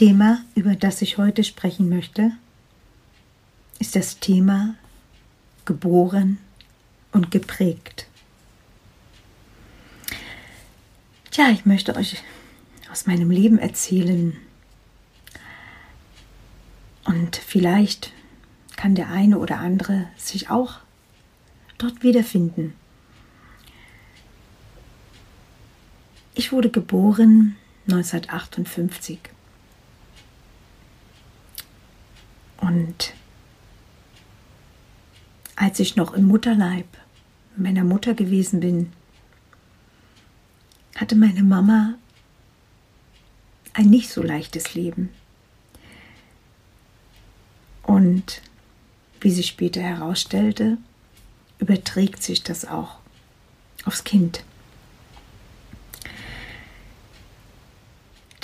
Thema, über das ich heute sprechen möchte, ist das Thema geboren und geprägt. Tja, ich möchte euch aus meinem Leben erzählen. Und vielleicht kann der eine oder andere sich auch dort wiederfinden. Ich wurde geboren 1958. Und als ich noch im Mutterleib meiner Mutter gewesen bin, hatte meine Mama ein nicht so leichtes Leben. Und wie sich später herausstellte, überträgt sich das auch aufs Kind.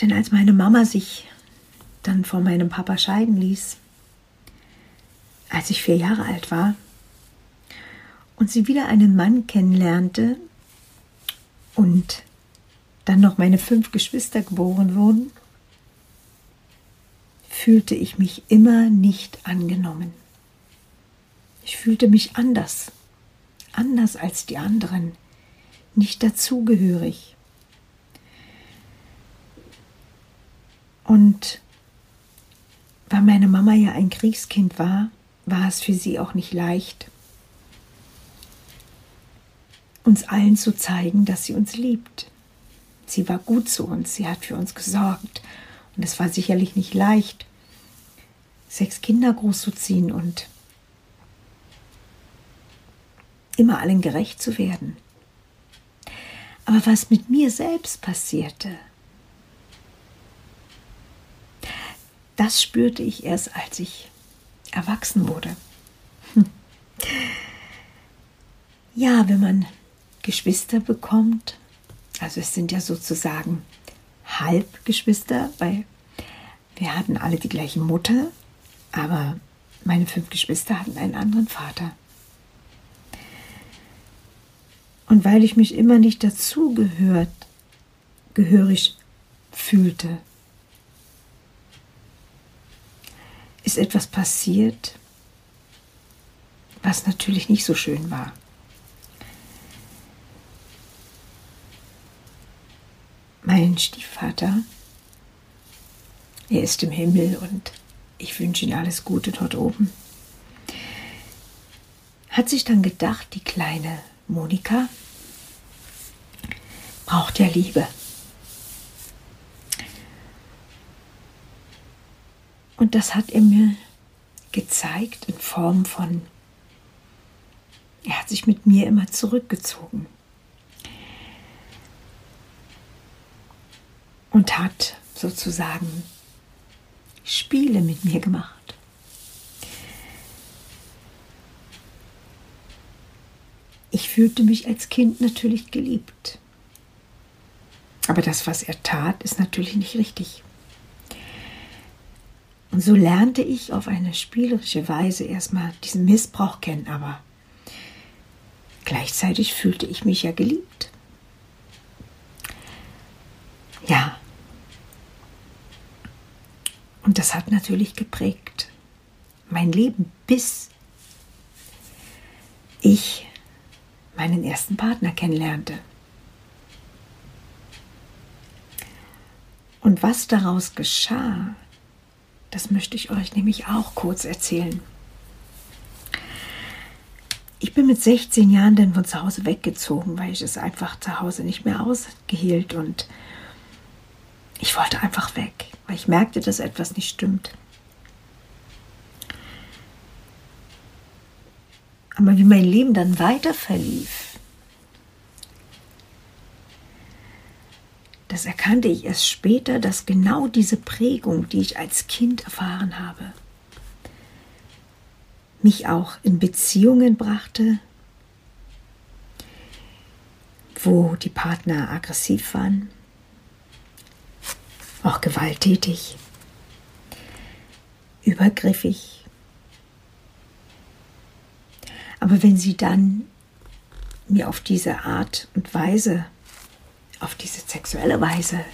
Denn als meine Mama sich dann von meinem Papa scheiden ließ, als ich vier Jahre alt war und sie wieder einen Mann kennenlernte und dann noch meine fünf Geschwister geboren wurden, fühlte ich mich immer nicht angenommen. Ich fühlte mich anders, anders als die anderen, nicht dazugehörig. Und weil meine Mama ja ein Kriegskind war, war es für sie auch nicht leicht, uns allen zu zeigen, dass sie uns liebt. Sie war gut zu uns, sie hat für uns gesorgt. Und es war sicherlich nicht leicht, sechs Kinder großzuziehen und immer allen gerecht zu werden. Aber was mit mir selbst passierte, das spürte ich erst, als ich erwachsen wurde. Hm. Ja, wenn man Geschwister bekommt, also es sind ja sozusagen Halbgeschwister, weil wir hatten alle die gleiche Mutter, aber meine fünf Geschwister hatten einen anderen Vater. Und weil ich mich immer nicht dazugehört, gehörig fühlte, ist etwas passiert, was natürlich nicht so schön war. Mein Stiefvater, er ist im Himmel und ich wünsche ihm alles Gute dort oben, hat sich dann gedacht, die kleine Monika braucht ja Liebe. Und das hat er mir gezeigt in Form von, er hat sich mit mir immer zurückgezogen und hat sozusagen Spiele mit mir gemacht. Ich fühlte mich als Kind natürlich geliebt. Aber das, was er tat, ist natürlich nicht richtig. Und so lernte ich auf eine spielerische Weise erstmal diesen Missbrauch kennen, aber gleichzeitig fühlte ich mich ja geliebt. Ja. Und das hat natürlich geprägt mein Leben, bis ich meinen ersten Partner kennenlernte. Und was daraus geschah, das möchte ich euch nämlich auch kurz erzählen. Ich bin mit 16 Jahren dann von zu Hause weggezogen, weil ich es einfach zu Hause nicht mehr ausgehielt und ich wollte einfach weg, weil ich merkte, dass etwas nicht stimmt. Aber wie mein Leben dann weiter verlief, das erkannte ich erst später, dass genau diese Prägung, die ich als Kind erfahren habe, mich auch in Beziehungen brachte, wo die Partner aggressiv waren, auch gewalttätig, übergriffig. Aber wenn sie dann mir auf diese Art und Weise, auf diese sexuelle Weise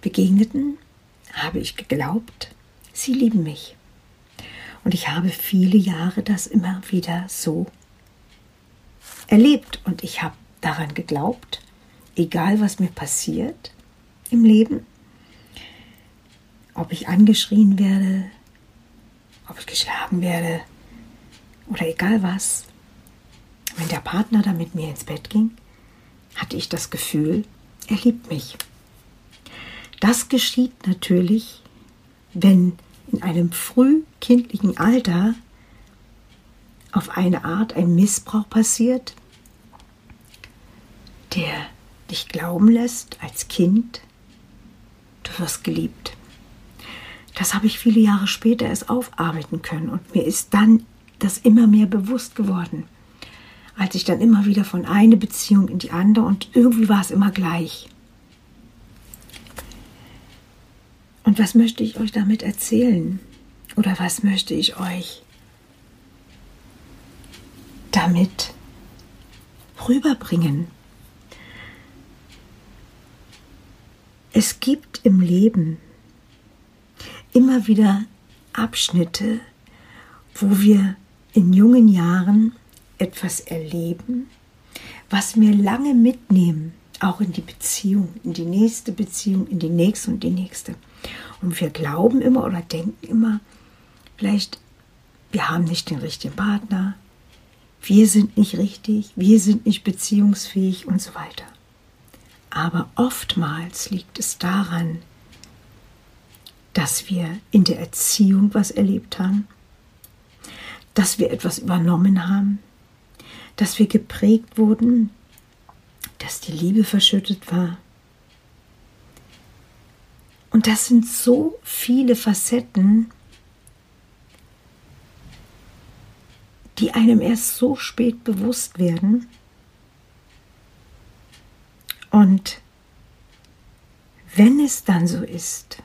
begegneten, habe ich geglaubt, sie lieben mich. Und ich habe viele Jahre das immer wieder so erlebt. Und ich habe daran geglaubt, egal was mir passiert im Leben, ob ich angeschrien werde, ob ich geschlagen werde oder egal was, wenn der Partner dann mit mir ins Bett ging, hatte ich das Gefühl, er liebt mich. Das geschieht natürlich, wenn in einem frühkindlichen Alter auf eine Art ein Missbrauch passiert, der dich glauben lässt als Kind, du wirst geliebt. Das habe ich viele Jahre später erst aufarbeiten können und mir ist dann das immer mehr bewusst geworden, als ich dann immer wieder von einer Beziehung in die andere und irgendwie war es immer gleich. Und was möchte ich euch damit erzählen? Oder was möchte ich euch damit rüberbringen? Es gibt im Leben immer wieder Abschnitte, wo wir in jungen Jahren etwas erleben, was wir lange mitnehmen, auch in die Beziehung, in die nächste Beziehung, in die nächste und die nächste. Und wir glauben immer oder denken immer, vielleicht, wir haben nicht den richtigen Partner, wir sind nicht richtig, wir sind nicht beziehungsfähig und so weiter. Aber oftmals liegt es daran, dass wir in der Erziehung was erlebt haben, dass wir etwas übernommen haben, dass wir geprägt wurden, dass die Liebe verschüttet war, und das sind so viele Facetten, die einem erst so spät bewusst werden. Und wenn es dann so ist,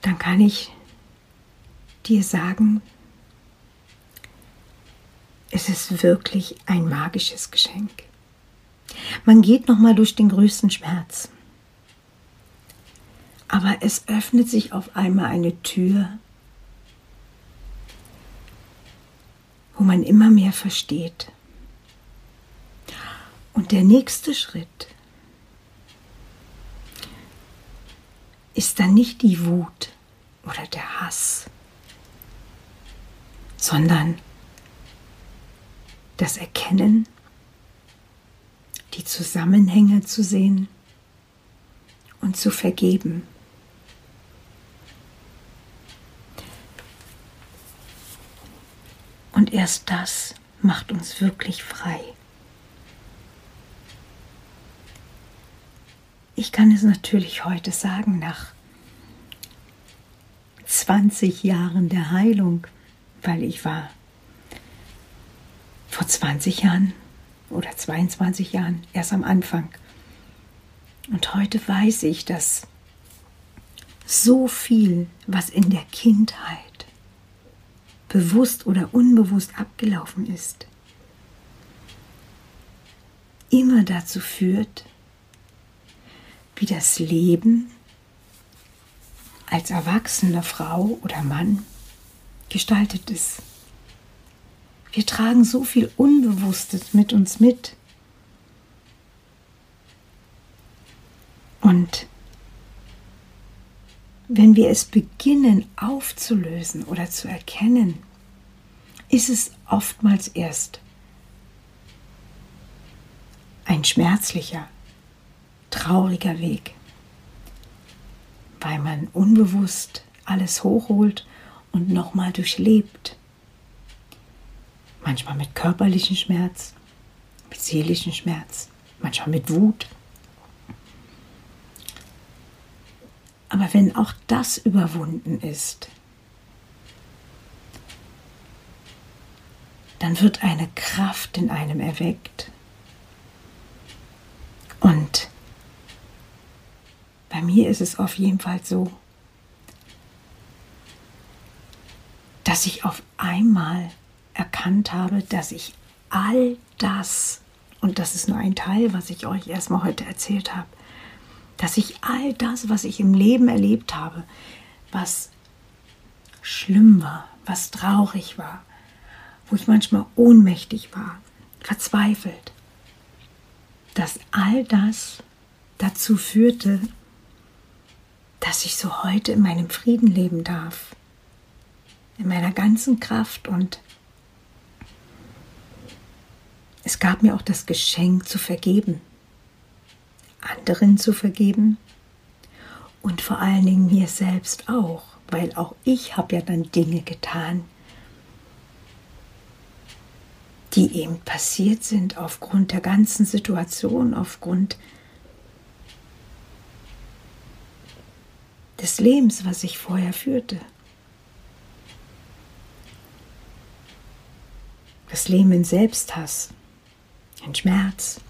dann kann ich dir sagen, es ist wirklich ein magisches Geschenk. Man geht nochmal durch den größten Schmerz. Aber es öffnet sich auf einmal eine Tür, wo man immer mehr versteht. Und der nächste Schritt ist dann nicht die Wut oder der Hass, sondern das Erkennen, die Zusammenhänge zu sehen und zu vergeben. Und erst das macht uns wirklich frei. Ich kann es natürlich heute sagen, nach 20 Jahren der Heilung, weil ich war vor 20 Jahren oder 22 Jahren, erst am Anfang. Und heute weiß ich, dass so viel, was in der Kindheit bewusst oder unbewusst abgelaufen ist, immer dazu führt, wie das Leben als erwachsene Frau oder Mann gestaltet ist. Wir tragen so viel Unbewusstes mit uns mit. Und wenn wir es beginnen aufzulösen oder zu erkennen, ist es oftmals erst ein schmerzlicher, trauriger Weg, weil man unbewusst alles hochholt und nochmal durchlebt. Manchmal mit körperlichem Schmerz, mit seelischem Schmerz, manchmal mit Wut. Aber wenn auch das überwunden ist, dann wird eine Kraft in einem erweckt. Und bei mir ist es auf jeden Fall so, dass ich auf einmal erkannt habe, dass ich all das, und das ist nur ein Teil, was ich euch erstmal heute erzählt habe, dass ich all das, was ich im Leben erlebt habe, was schlimm war, was traurig war, wo ich manchmal ohnmächtig war, verzweifelt, dass all das dazu führte, dass ich so heute in meinem Frieden leben darf, in meiner ganzen Kraft und es gab mir auch das Geschenk zu vergeben, anderen zu vergeben und vor allen Dingen mir selbst auch, weil auch ich habe ja dann Dinge getan, die eben passiert sind aufgrund der ganzen Situation, aufgrund des Lebens, was ich vorher führte. Das Leben in Selbsthass, in Schmerz.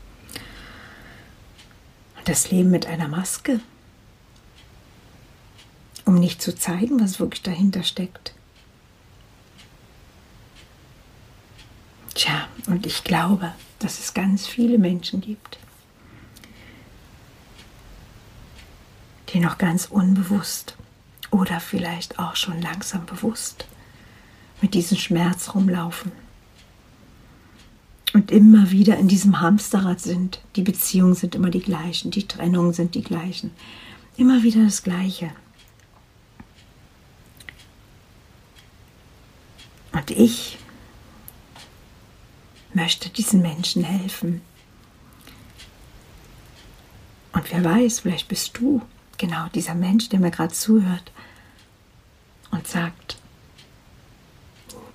Und das Leben mit einer Maske, um nicht zu zeigen, was wirklich dahinter steckt. Tja, und ich glaube, dass es ganz viele Menschen gibt, die noch ganz unbewusst oder vielleicht auch schon langsam bewusst mit diesem Schmerz rumlaufen und immer wieder in diesem Hamsterrad sind. Die Beziehungen sind immer die gleichen, die Trennungen sind die gleichen. Immer wieder das Gleiche. Und ich möchte diesen Menschen helfen. Und wer weiß, vielleicht bist du genau dieser Mensch, der mir gerade zuhört und sagt,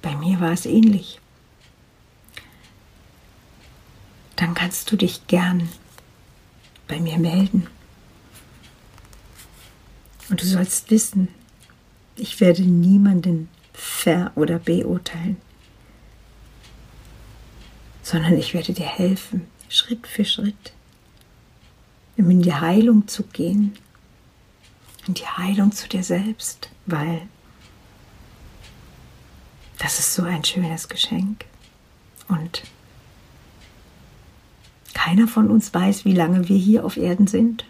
bei mir war es ähnlich. Dann kannst du dich gern bei mir melden. Und du sollst wissen, ich werde niemanden ver- oder beurteilen sondern ich werde dir helfen, Schritt für Schritt, in die Heilung zu gehen, in die Heilung zu dir selbst, weil das ist so ein schönes Geschenk. Und keiner von uns weiß, wie lange wir hier auf Erden sind.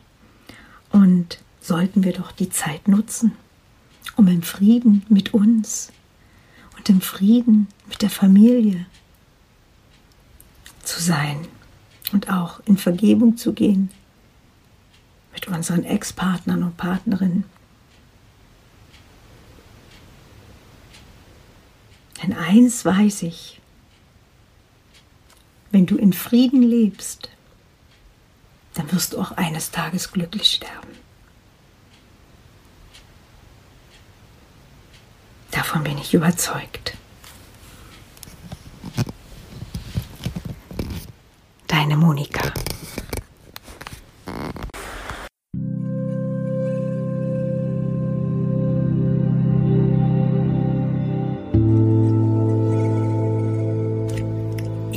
Und sollten wir doch die Zeit nutzen, um im Frieden mit uns und im Frieden mit der Familie zu sein und auch in Vergebung zu gehen mit unseren Ex-Partnern und Partnerinnen. Denn eins weiß ich, wenn du in Frieden lebst, dann wirst du auch eines Tages glücklich sterben. Davon bin ich überzeugt. Deine Monika.